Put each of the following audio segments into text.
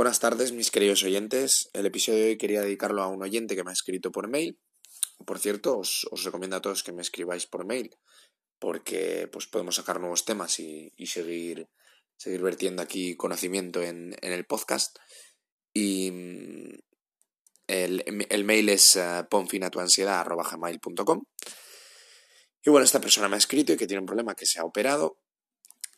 Buenas tardes, mis queridos oyentes. El episodio de hoy quería dedicarlo a un oyente que me ha escrito por mail. Por cierto, os, recomiendo a todos que me escribáis por mail, porque pues podemos sacar nuevos temas y, seguir, seguir vertiendo aquí conocimiento en, el podcast. Y mm, el, mail es uh, ponfinatuansiedad.com. Y bueno, esta persona me ha escrito y que tiene un problema que se ha operado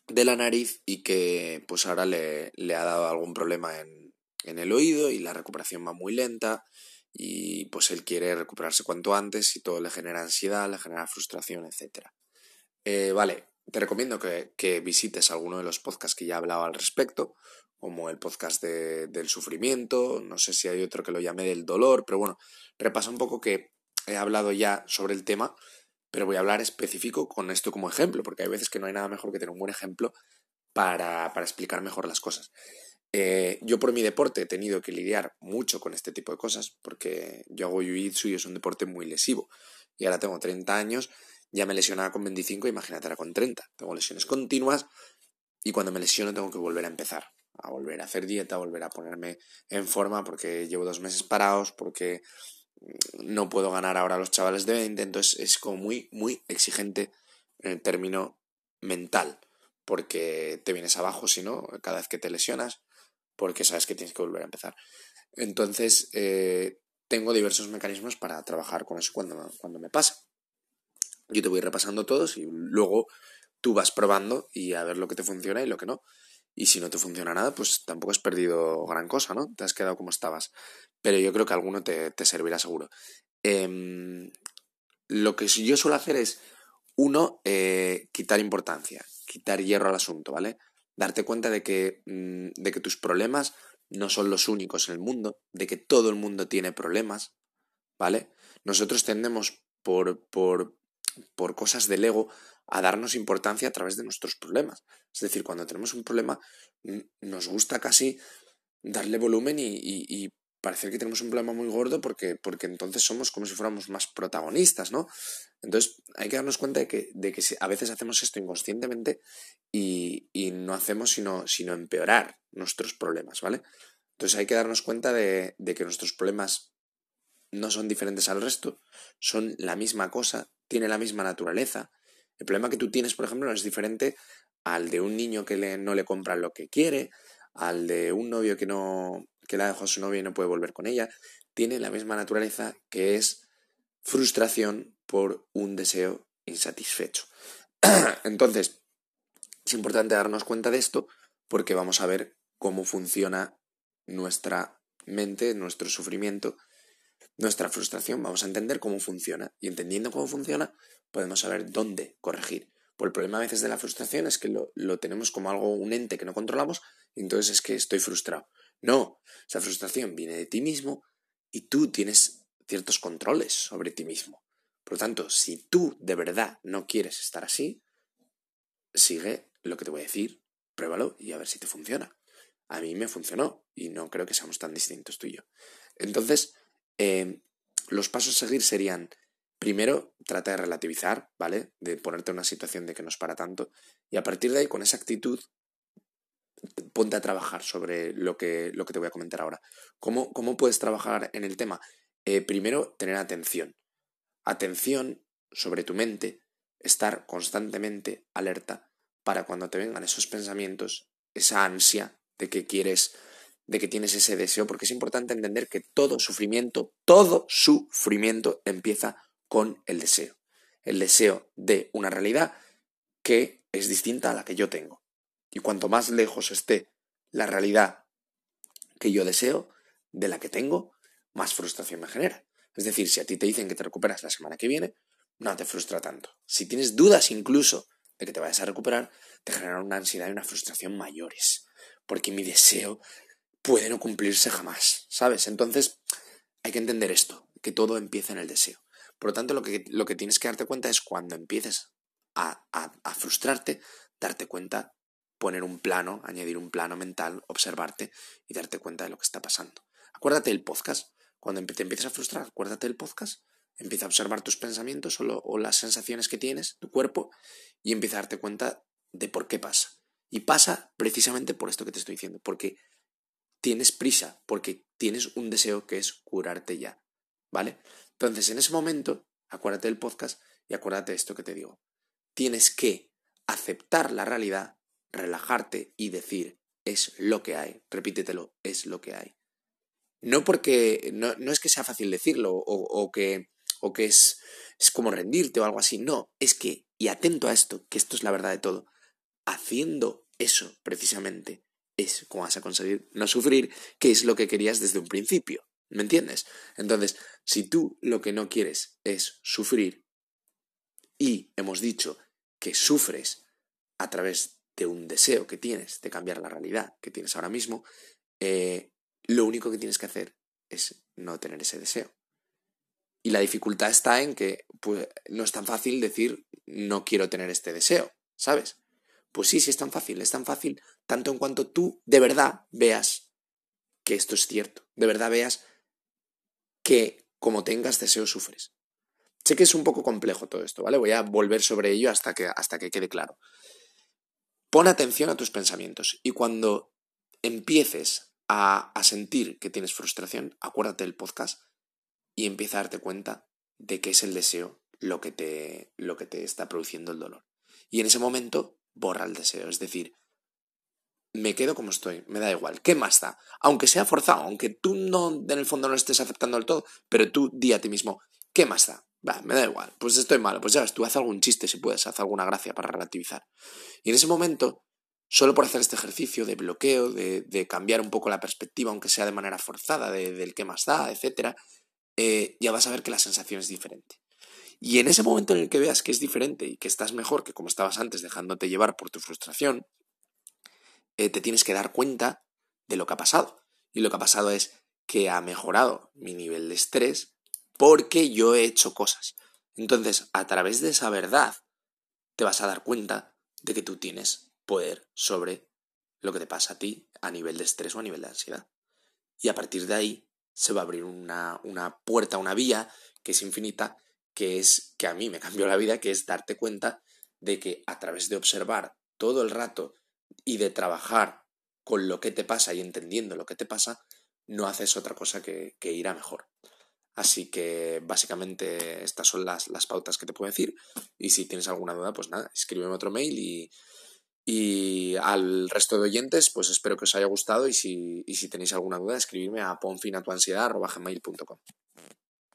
de la nariz y que pues ahora le, le ha dado algún problema en, en, el oído y la recuperación va muy lenta y pues él quiere recuperarse cuanto antes y todo le genera ansiedad, le genera frustración, etc. Eh, vale, te recomiendo que, que, visites alguno de los podcasts que ya he hablado al respecto, como el podcast de, del sufrimiento, no sé si hay otro que lo llame del dolor, pero bueno, repasa un poco que he hablado ya sobre el tema pero voy a hablar específico con esto como ejemplo, porque hay veces que no hay nada mejor que tener un buen ejemplo para, para explicar mejor las cosas. Eh, yo por mi deporte he tenido que lidiar mucho con este tipo de cosas, porque yo hago jiu-jitsu y es un deporte muy lesivo. Y ahora tengo 30 años, ya me lesionaba con 25, imagínate ahora con 30. Tengo lesiones continuas y cuando me lesiono tengo que volver a empezar, a volver a hacer dieta, a volver a ponerme en forma porque llevo dos meses parados, porque no puedo ganar ahora los chavales de 20, entonces es como muy, muy exigente en el término mental, porque te vienes abajo si no, cada vez que te lesionas, porque sabes que tienes que volver a empezar. Entonces, eh, tengo diversos mecanismos para trabajar con eso cuando, cuando me pasa. Yo te voy repasando todos y luego tú vas probando y a ver lo que te funciona y lo que no. Y si no te funciona nada, pues tampoco has perdido gran cosa, ¿no? Te has quedado como estabas. Pero yo creo que alguno te, te servirá seguro. Em, lo que yo suelo hacer es, uno, eh, quitar importancia, quitar hierro al asunto, ¿vale? Darte cuenta de que, mm, de que tus problemas no son los únicos en el mundo, de que todo el mundo tiene problemas, ¿vale? Nosotros tendemos por, por, por cosas del ego a darnos importancia a través de nuestros problemas. Es decir, cuando tenemos un problema, nos gusta casi darle volumen y, y, parecer que tenemos un problema muy gordo porque, porque entonces somos como si fuéramos más protagonistas, ¿no? Entonces hay que darnos cuenta de que, de que a veces hacemos esto inconscientemente y, y, no hacemos sino, sino empeorar nuestros problemas, ¿vale? Entonces hay que darnos cuenta de, que nuestros problemas no son diferentes al resto, son la misma cosa, tienen la misma naturaleza, el problema que tú tienes, por ejemplo, no es diferente al de un niño que le, no le compra lo que quiere, al de un novio que no que la dejó a su novia y no puede volver con ella. Tiene la misma naturaleza que es frustración por un deseo insatisfecho. Entonces, es importante darnos cuenta de esto porque vamos a ver cómo funciona nuestra mente, nuestro sufrimiento, nuestra frustración. Vamos a entender cómo funciona. Y entendiendo cómo funciona, podemos saber dónde corregir. Por el problema a veces de la frustración es que lo, lo tenemos como algo, un ente que no controlamos, y entonces es que estoy frustrado. No, esa frustración viene de ti mismo y tú tienes ciertos controles sobre ti mismo. Por lo tanto, si tú de verdad no quieres estar así, sigue lo que te voy a decir, pruébalo y a ver si te funciona. A mí me funcionó y no creo que seamos tan distintos tú y yo. Entonces, eh, los pasos a seguir serían Primero, trata de relativizar, ¿vale? De ponerte en una situación de que no es para tanto. Y a partir de ahí, con esa actitud, ponte a trabajar sobre lo que, lo que te voy a comentar ahora. ¿Cómo, cómo puedes trabajar en el tema? Eh, primero, tener atención. Atención sobre tu mente, estar constantemente alerta para cuando te vengan esos pensamientos, esa ansia de que quieres, de que tienes ese deseo, porque es importante entender que todo sufrimiento, todo sufrimiento empieza con el deseo. El deseo de una realidad que es distinta a la que yo tengo. Y cuanto más lejos esté la realidad que yo deseo de la que tengo, más frustración me genera. Es decir, si a ti te dicen que te recuperas la semana que viene, no te frustra tanto. Si tienes dudas incluso de que te vayas a recuperar, te generan una ansiedad y una frustración mayores. Porque mi deseo puede no cumplirse jamás, ¿sabes? Entonces, hay que entender esto, que todo empieza en el deseo. Por lo tanto, lo que, lo que tienes que darte cuenta es cuando empieces a, a, frustrarte, darte cuenta, poner un plano, añadir un plano mental, observarte y darte cuenta de lo que está pasando. Acuérdate del podcast. Cuando te empieces a frustrar, acuérdate del podcast. Empieza a observar tus pensamientos o, o las sensaciones que tienes, tu cuerpo, y empieza a darte cuenta de por qué pasa. Y pasa precisamente por esto que te estoy diciendo, porque tienes prisa porque tienes un deseo que es curarte ya, ¿vale? Entonces, en ese momento, acuérdate del podcast y acuérdate de esto que te digo. Tienes que aceptar la realidad, relajarte y decir, es lo que hay. Repítetelo, es lo que hay. No porque, no, no es que sea fácil decirlo o, que, o que es, es como rendirte o algo así, no, es que, y atento a esto, que esto es la verdad de todo, haciendo eso precisamente es como vas a conseguir no sufrir, que es lo que querías desde un principio. ¿Me entiendes? Entonces, si tú lo que no quieres es sufrir, y hemos dicho que sufres a través de un deseo que tienes de cambiar la realidad que tienes ahora mismo, eh, lo único que tienes que hacer es no tener ese deseo. Y la dificultad está en que pues, no es tan fácil decir no quiero tener este deseo, ¿sabes? Pues sí, sí es tan fácil, es tan fácil tanto en cuanto tú de verdad veas que esto es cierto, de verdad veas que como tengas deseo sufres. Sé que es un poco complejo todo esto, ¿vale? Voy a volver sobre ello hasta que, hasta que quede claro. Pon atención a tus pensamientos y cuando empieces a, sentir que tienes frustración, acuérdate del podcast y empieza a darte cuenta de que es el deseo lo que te, lo que te está produciendo el dolor. Y en ese momento borra el deseo. Es decir, me quedo como estoy, me da igual. ¿Qué más da? Aunque sea forzado, aunque tú no en el fondo no estés aceptando del todo, pero tú di a ti mismo, ¿qué más da? Me da igual, pues estoy mal, pues ya ves, tú haz algún chiste si puedes, haz alguna gracia para relativizar. Y en ese momento, solo por hacer este ejercicio de bloqueo, de, cambiar un poco la perspectiva, aunque sea de manera forzada, de, del qué más da, etc., eh, ya vas a ver que la sensación es diferente. Y en ese momento en el que veas que es diferente y que estás mejor que como estabas antes dejándote llevar por tu frustración, eh, te tienes que dar cuenta de lo que ha pasado. Y lo que ha pasado es que ha mejorado mi nivel de estrés porque yo he hecho cosas. Entonces, a través de esa verdad, te vas a dar cuenta de que tú tienes poder sobre lo que te pasa a ti a nivel de estrés o a nivel de ansiedad. Y a partir de ahí se va a abrir una, una puerta, una vía que es infinita que es que a mí me cambió la vida, que es darte cuenta de que a través de observar todo el rato y de trabajar con lo que te pasa y entendiendo lo que te pasa, no haces otra cosa que, ir a mejor. Así que básicamente estas son las, las, pautas que te puedo decir. Y si tienes alguna duda, pues nada, escríbeme otro mail y, y al resto de oyentes, pues espero que os haya gustado y si, y si tenéis alguna duda, escribirme a ponfinatuansiedad.com.